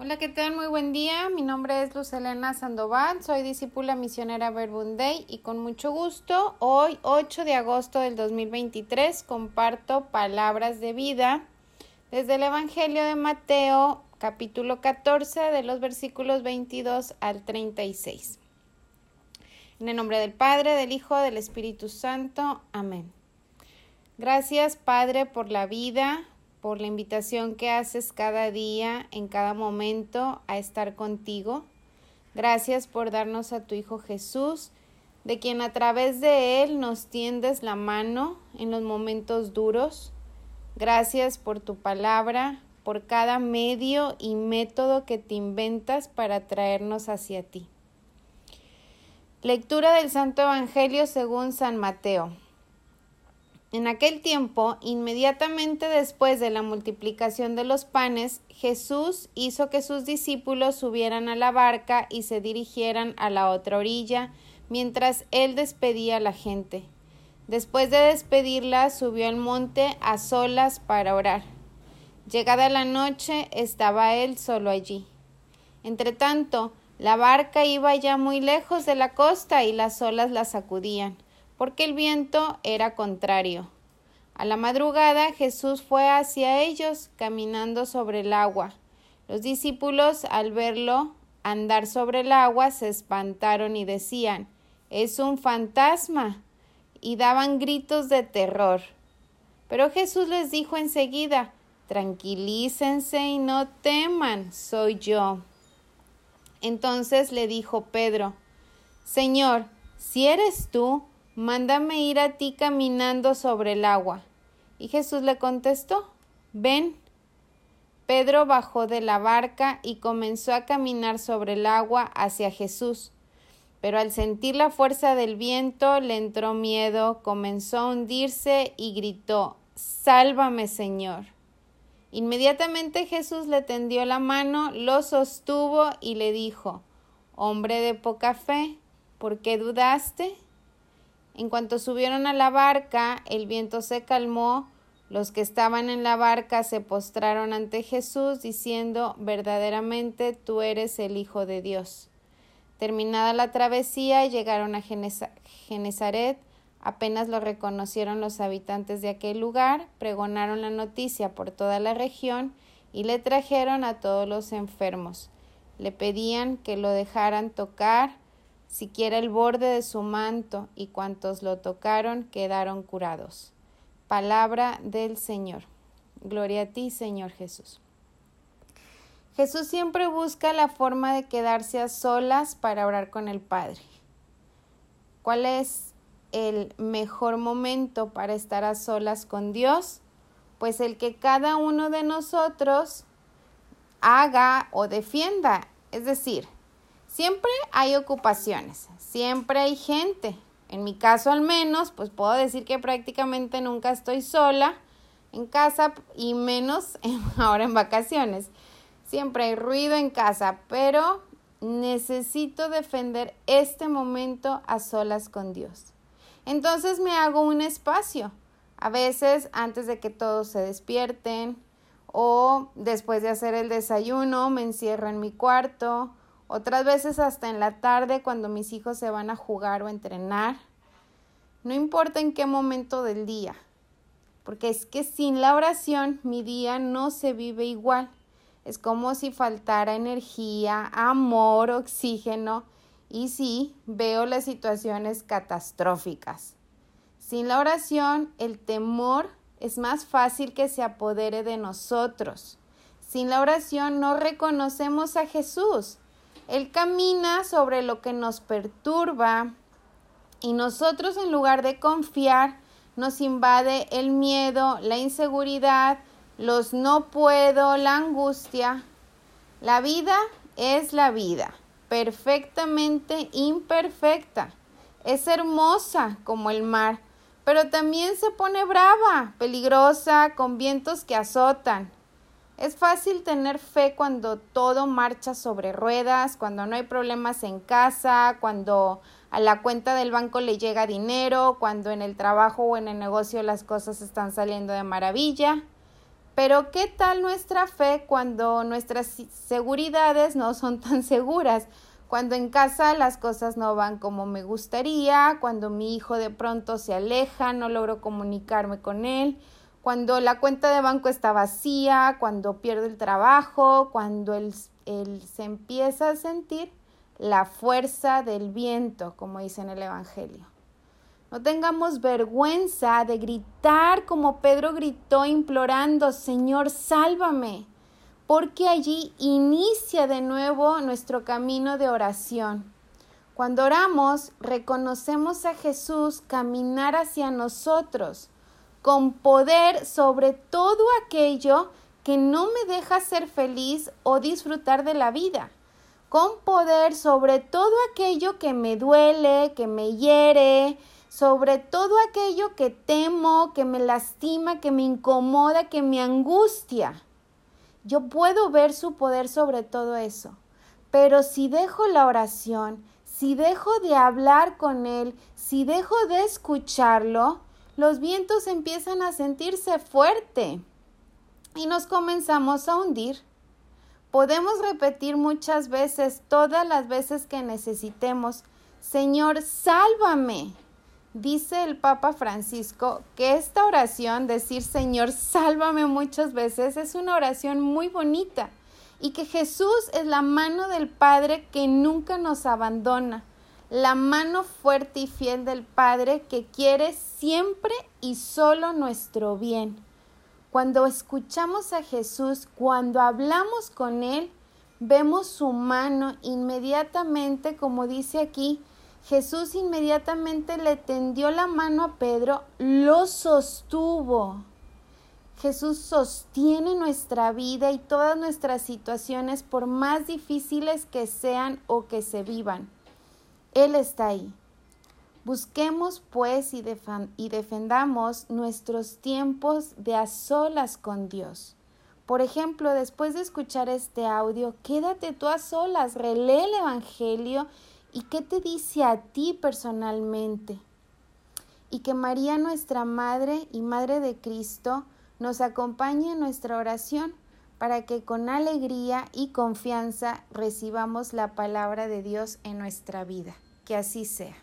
Hola, ¿qué tal? Muy buen día. Mi nombre es Luz Elena Sandoval, soy discípula misionera Verbunday y con mucho gusto, hoy 8 de agosto del 2023, comparto palabras de vida desde el Evangelio de Mateo, capítulo 14, de los versículos 22 al 36. En el nombre del Padre, del Hijo, del Espíritu Santo. Amén. Gracias, Padre, por la vida, por la invitación que haces cada día, en cada momento, a estar contigo. Gracias por darnos a tu Hijo Jesús, de quien a través de Él nos tiendes la mano en los momentos duros. Gracias por tu palabra, por cada medio y método que te inventas para traernos hacia ti. Lectura del Santo Evangelio según San Mateo. En aquel tiempo, inmediatamente después de la multiplicación de los panes, Jesús hizo que sus discípulos subieran a la barca y se dirigieran a la otra orilla, mientras él despedía a la gente. Después de despedirla, subió al monte a solas para orar. Llegada la noche, estaba él solo allí. Entretanto, la barca iba ya muy lejos de la costa y las olas la sacudían porque el viento era contrario. A la madrugada Jesús fue hacia ellos caminando sobre el agua. Los discípulos, al verlo andar sobre el agua, se espantaron y decían Es un fantasma. y daban gritos de terror. Pero Jesús les dijo enseguida Tranquilícense y no teman, soy yo. Entonces le dijo Pedro Señor, si eres tú, Mándame ir a ti caminando sobre el agua. Y Jesús le contestó, Ven. Pedro bajó de la barca y comenzó a caminar sobre el agua hacia Jesús. Pero al sentir la fuerza del viento le entró miedo, comenzó a hundirse y gritó Sálvame, Señor. Inmediatamente Jesús le tendió la mano, lo sostuvo y le dijo Hombre de poca fe, ¿por qué dudaste? En cuanto subieron a la barca, el viento se calmó, los que estaban en la barca se postraron ante Jesús, diciendo verdaderamente tú eres el Hijo de Dios. Terminada la travesía, llegaron a Genezaret, apenas lo reconocieron los habitantes de aquel lugar, pregonaron la noticia por toda la región y le trajeron a todos los enfermos. Le pedían que lo dejaran tocar siquiera el borde de su manto, y cuantos lo tocaron quedaron curados. Palabra del Señor. Gloria a ti, Señor Jesús. Jesús siempre busca la forma de quedarse a solas para orar con el Padre. ¿Cuál es el mejor momento para estar a solas con Dios? Pues el que cada uno de nosotros haga o defienda, es decir, Siempre hay ocupaciones, siempre hay gente. En mi caso al menos, pues puedo decir que prácticamente nunca estoy sola en casa y menos ahora en vacaciones. Siempre hay ruido en casa, pero necesito defender este momento a solas con Dios. Entonces me hago un espacio, a veces antes de que todos se despierten o después de hacer el desayuno me encierro en mi cuarto otras veces hasta en la tarde cuando mis hijos se van a jugar o a entrenar. No importa en qué momento del día, porque es que sin la oración mi día no se vive igual. Es como si faltara energía, amor, oxígeno y sí, veo las situaciones catastróficas. Sin la oración, el temor es más fácil que se apodere de nosotros. Sin la oración no reconocemos a Jesús. Él camina sobre lo que nos perturba y nosotros en lugar de confiar nos invade el miedo, la inseguridad, los no puedo, la angustia. La vida es la vida, perfectamente imperfecta. Es hermosa como el mar, pero también se pone brava, peligrosa, con vientos que azotan. Es fácil tener fe cuando todo marcha sobre ruedas, cuando no hay problemas en casa, cuando a la cuenta del banco le llega dinero, cuando en el trabajo o en el negocio las cosas están saliendo de maravilla. Pero ¿qué tal nuestra fe cuando nuestras seguridades no son tan seguras? Cuando en casa las cosas no van como me gustaría, cuando mi hijo de pronto se aleja, no logro comunicarme con él, cuando la cuenta de banco está vacía, cuando pierde el trabajo, cuando él, él se empieza a sentir la fuerza del viento, como dice en el Evangelio. No tengamos vergüenza de gritar como Pedro gritó implorando, Señor, sálvame porque allí inicia de nuevo nuestro camino de oración. Cuando oramos, reconocemos a Jesús caminar hacia nosotros con poder sobre todo aquello que no me deja ser feliz o disfrutar de la vida, con poder sobre todo aquello que me duele, que me hiere, sobre todo aquello que temo, que me lastima, que me incomoda, que me angustia. Yo puedo ver su poder sobre todo eso. Pero si dejo la oración, si dejo de hablar con Él, si dejo de escucharlo, los vientos empiezan a sentirse fuerte y nos comenzamos a hundir. Podemos repetir muchas veces, todas las veces que necesitemos, Señor, sálvame. Dice el Papa Francisco que esta oración, decir Señor, sálvame muchas veces, es una oración muy bonita y que Jesús es la mano del Padre que nunca nos abandona, la mano fuerte y fiel del Padre que quiere siempre y solo nuestro bien. Cuando escuchamos a Jesús, cuando hablamos con Él, vemos su mano inmediatamente, como dice aquí, Jesús inmediatamente le tendió la mano a Pedro, lo sostuvo. Jesús sostiene nuestra vida y todas nuestras situaciones por más difíciles que sean o que se vivan. Él está ahí. Busquemos pues y, defendamos nuestros tiempos de a solas con Dios. Por ejemplo, después de escuchar este audio, quédate tú a solas, relee el Evangelio ¿Y qué te dice a ti personalmente? Y que María, nuestra Madre y Madre de Cristo, nos acompañe en nuestra oración para que con alegría y confianza recibamos la palabra de Dios en nuestra vida. Que así sea.